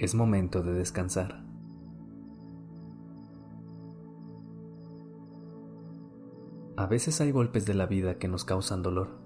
Es momento de descansar. A veces hay golpes de la vida que nos causan dolor.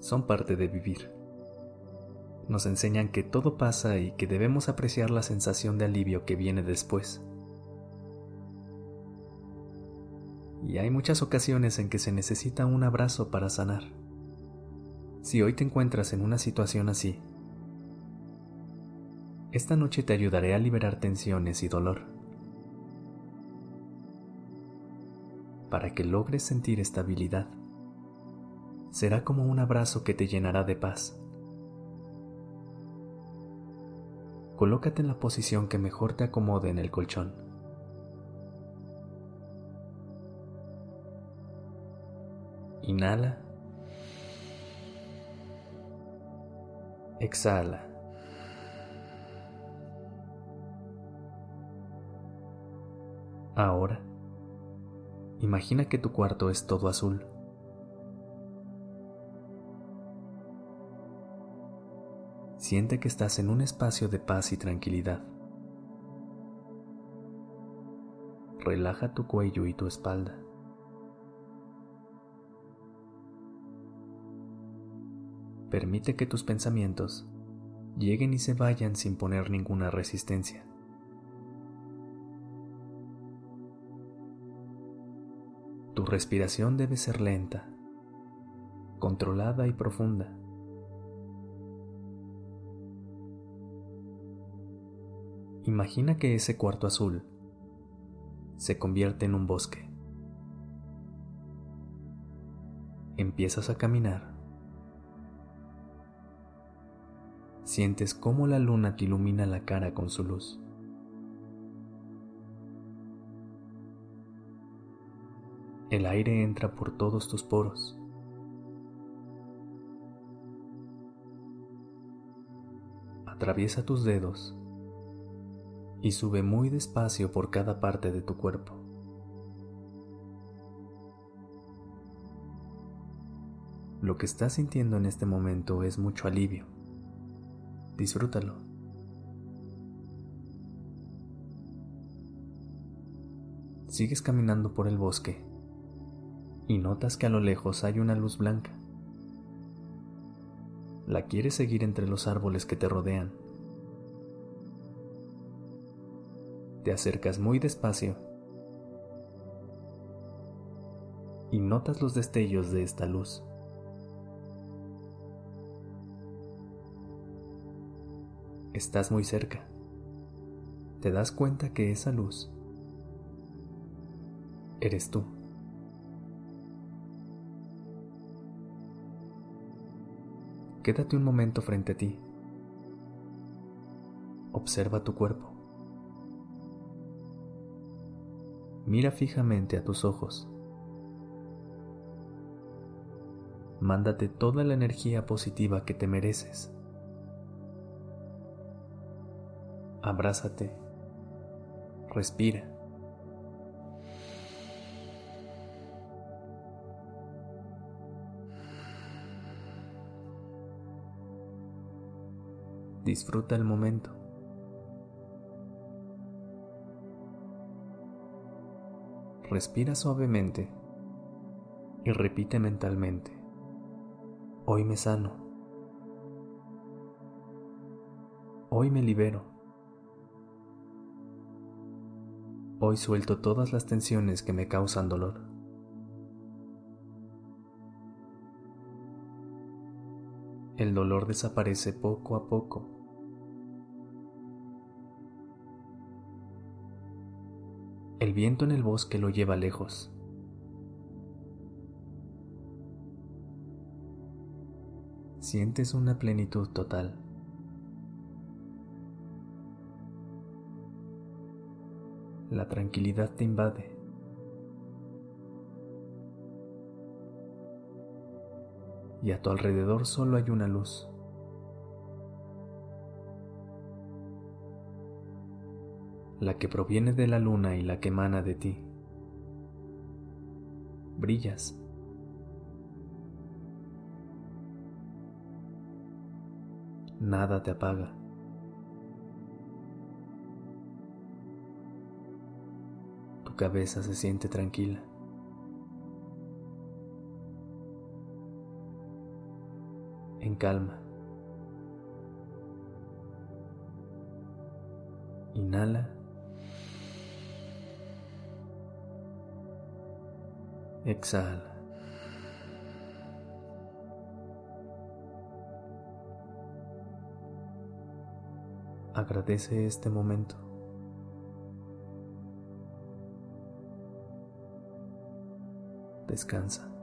Son parte de vivir. Nos enseñan que todo pasa y que debemos apreciar la sensación de alivio que viene después. Y hay muchas ocasiones en que se necesita un abrazo para sanar. Si hoy te encuentras en una situación así, esta noche te ayudaré a liberar tensiones y dolor. para que logres sentir estabilidad. Será como un abrazo que te llenará de paz. Colócate en la posición que mejor te acomode en el colchón. Inhala. Exhala. Ahora Imagina que tu cuarto es todo azul. Siente que estás en un espacio de paz y tranquilidad. Relaja tu cuello y tu espalda. Permite que tus pensamientos lleguen y se vayan sin poner ninguna resistencia. Tu respiración debe ser lenta, controlada y profunda. Imagina que ese cuarto azul se convierte en un bosque. Empiezas a caminar. Sientes cómo la luna te ilumina la cara con su luz. El aire entra por todos tus poros. Atraviesa tus dedos y sube muy despacio por cada parte de tu cuerpo. Lo que estás sintiendo en este momento es mucho alivio. Disfrútalo. Sigues caminando por el bosque y notas que a lo lejos hay una luz blanca. La quieres seguir entre los árboles que te rodean. Te acercas muy despacio y notas los destellos de esta luz. Estás muy cerca. Te das cuenta que esa luz eres tú. Quédate un momento frente a ti. Observa tu cuerpo. Mira fijamente a tus ojos. Mándate toda la energía positiva que te mereces. Abrázate. Respira. Disfruta el momento. Respira suavemente y repite mentalmente, hoy me sano, hoy me libero, hoy suelto todas las tensiones que me causan dolor. El dolor desaparece poco a poco El viento en el bosque lo lleva lejos. Sientes una plenitud total. La tranquilidad te invade. Y a tu alrededor solo hay una luz. La que proviene de la luna y la que emana de ti. Brillas. Nada te apaga. cabeza se siente tranquila. En calma. Inhala. Exhala. Agradece este momento. descansa.